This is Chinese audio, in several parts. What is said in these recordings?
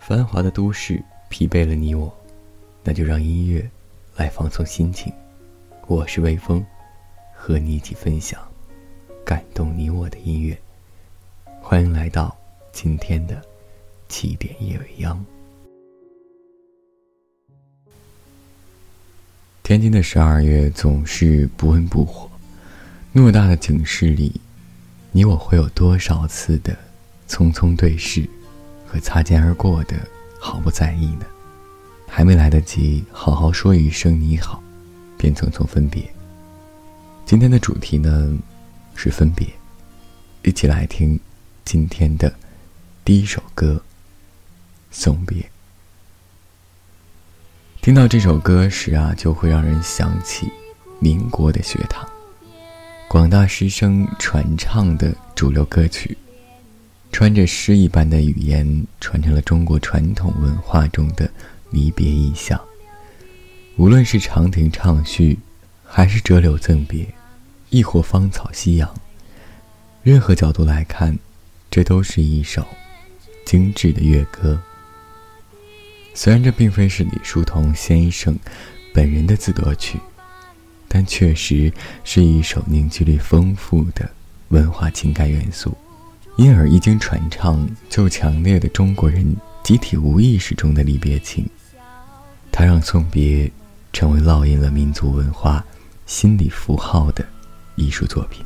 繁华的都市疲惫了你我，那就让音乐来放松心情。我是微风，和你一起分享感动你我的音乐。欢迎来到今天的起点夜未央。天津的十二月总是不温不火，偌大的景市里，你我会有多少次的匆匆对视？和擦肩而过的毫不在意呢？还没来得及好好说一声你好，便匆匆分别。今天的主题呢是分别，一起来听今天的第一首歌《送别》。听到这首歌时啊，就会让人想起民国的学堂，广大师生传唱的主流歌曲。穿着诗一般的语言，传承了中国传统文化中的离别意象。无论是长亭唱序，还是折柳赠别，亦或芳草夕阳，任何角度来看，这都是一首精致的乐歌。虽然这并非是李叔同先生本人的自得曲，但确实是一首凝聚力丰富的文化情感元素。因而一经传唱，就强烈的中国人集体无意识中的离别情。它让送别成为烙印了民族文化心理符号的艺术作品。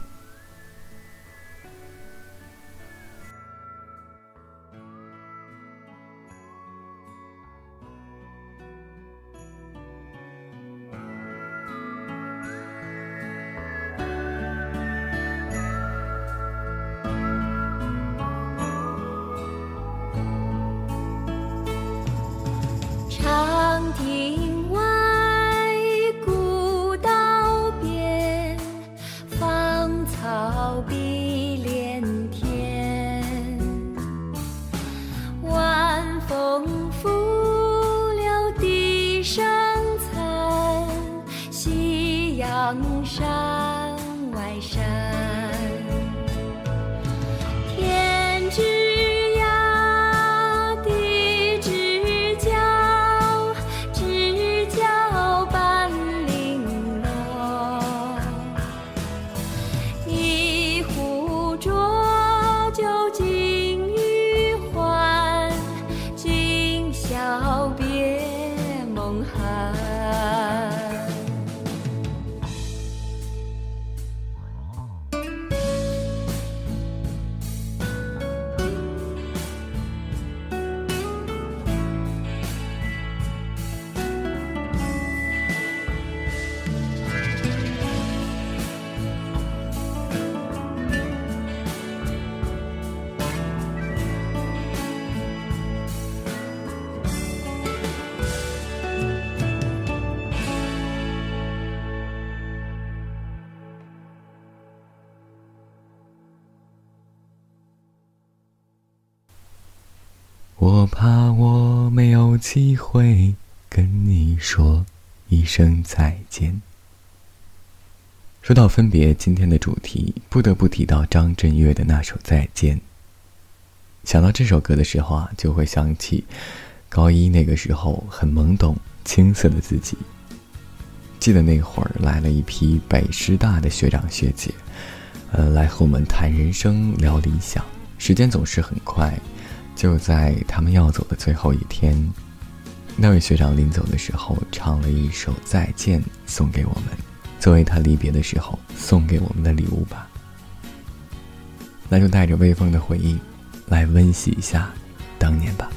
我怕我没有机会跟你说一声再见。说到分别，今天的主题不得不提到张震岳的那首《再见》。想到这首歌的时候啊，就会想起高一那个时候很懵懂、青涩的自己。记得那会儿来了一批北师大的学长学姐，呃，来和我们谈人生、聊理想。时间总是很快。就在他们要走的最后一天，那位学长临走的时候唱了一首《再见》，送给我们，作为他离别的时候送给我们的礼物吧。那就带着微风的回忆，来温习一下当年吧。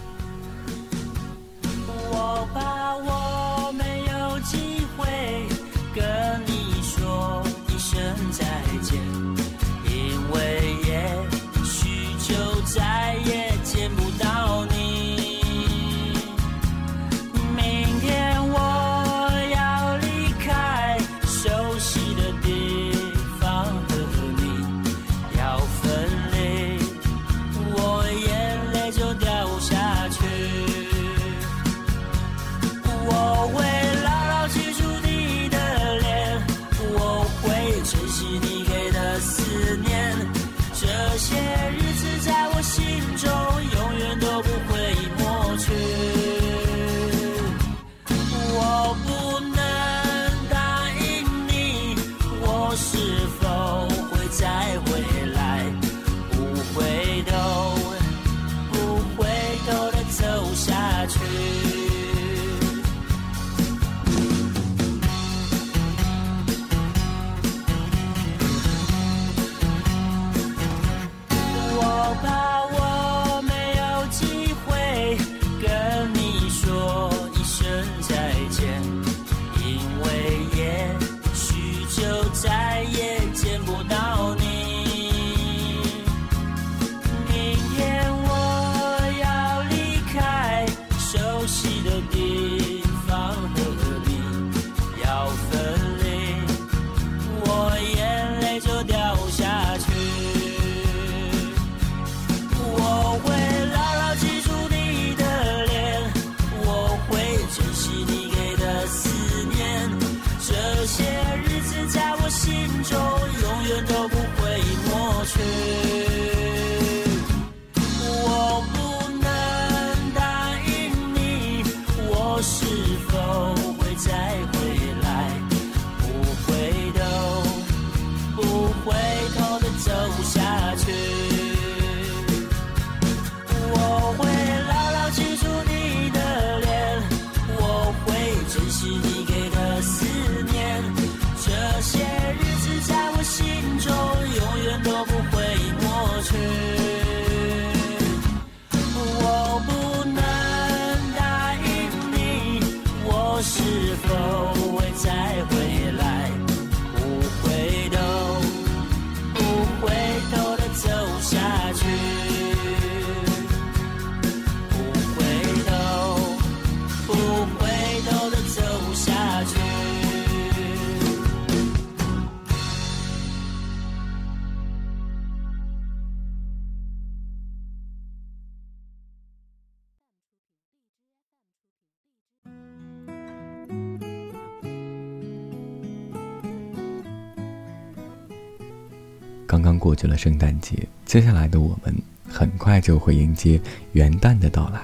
刚刚过去了圣诞节，接下来的我们很快就会迎接元旦的到来。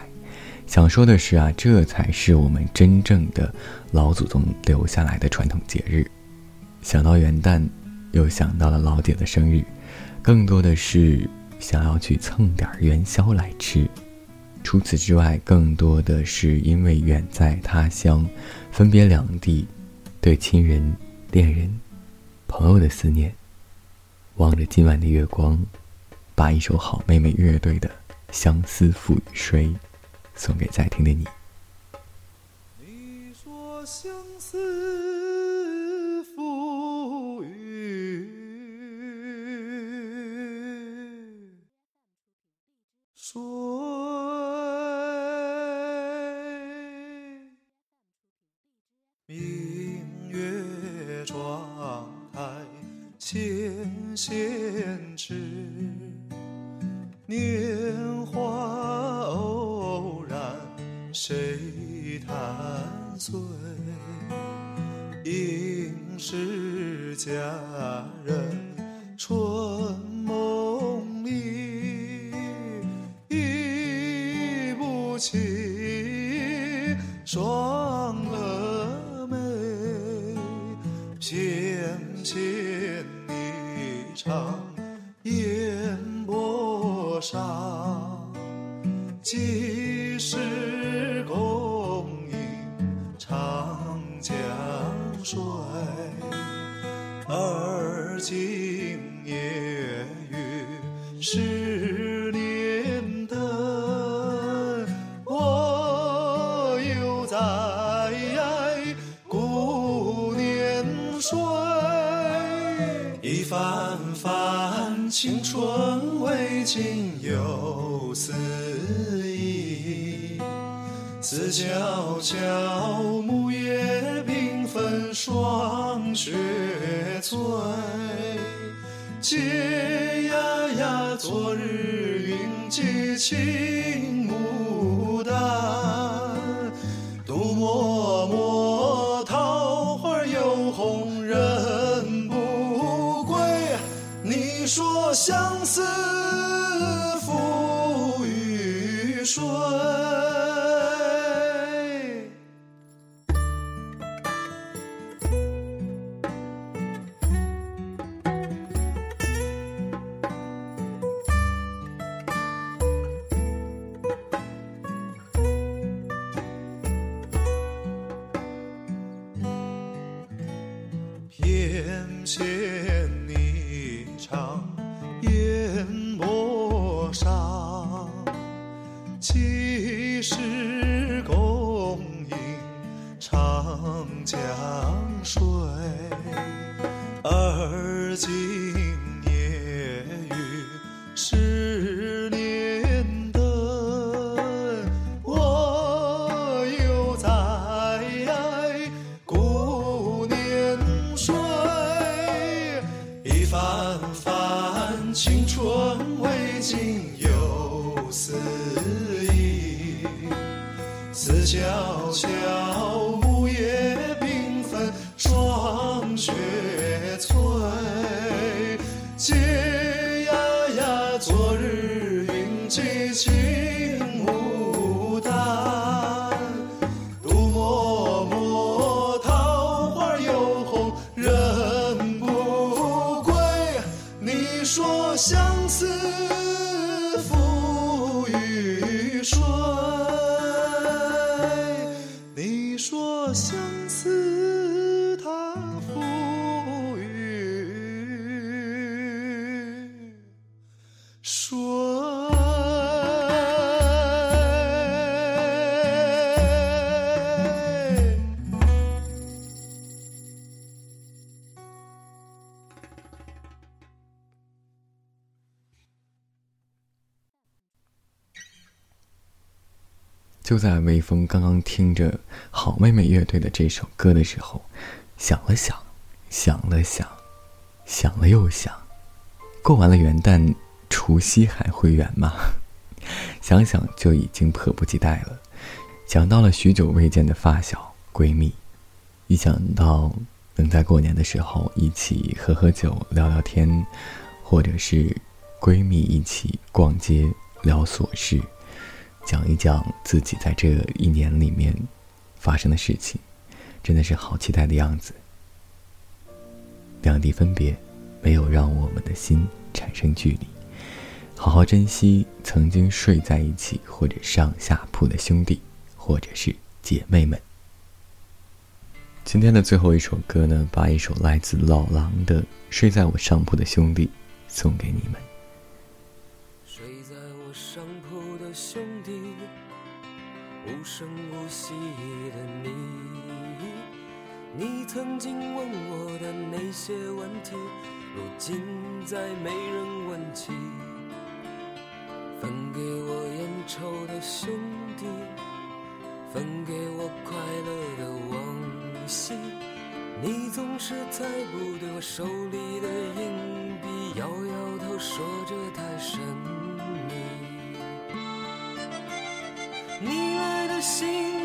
想说的是啊，这才是我们真正的老祖宗留下来的传统节日。想到元旦，又想到了老姐的生日，更多的是想要去蹭点元宵来吃。除此之外，更多的是因为远在他乡，分别两地，对亲人、恋人、朋友的思念。望着今晚的月光，把一首好妹妹乐队的《相思赋予谁》送给在听的你。纤纤指，年华偶然谁弹碎？应是佳人今夜雨十年灯，我又在顾年岁，一番。青春未尽又思忆，思悄悄，醉。嗟呀呀，昨日云髻青牡丹，独默默，桃花又红人不归。你说相思牵云髻就在微风刚刚听着好妹妹乐队的这首歌的时候，想了想，想了想，想了又想，过完了元旦，除夕还会远吗？想想就已经迫不及待了。想到了许久未见的发小闺蜜，一想到能在过年的时候一起喝喝酒、聊聊天，或者是闺蜜一起逛街聊琐事。讲一讲自己在这一年里面发生的事情，真的是好期待的样子。两地分别，没有让我们的心产生距离。好好珍惜曾经睡在一起或者上下铺的兄弟，或者是姐妹们。今天的最后一首歌呢，把一首来自老狼的《睡在我上铺的兄弟》送给你们。声无息的你，你曾经问我的那些问题，如今再没人问起。分给我烟抽的兄弟，分给我快乐的往昔，你总是猜不对我手里的硬币，摇摇头说这太神秘。你来的信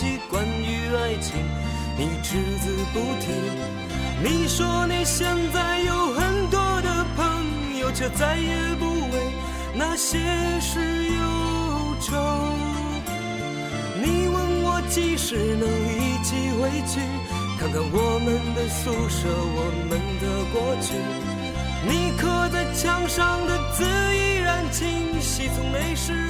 客气，关于爱情你只字不提。你说你现在有很多的朋友，却再也不为那些事忧愁。你问我几时能一起回去，看看我们的宿舍，我们的过去。你刻在墙上的字依然清晰，从那时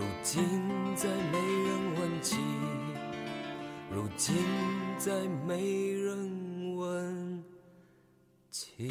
如今再没人问起，如今再没人问起。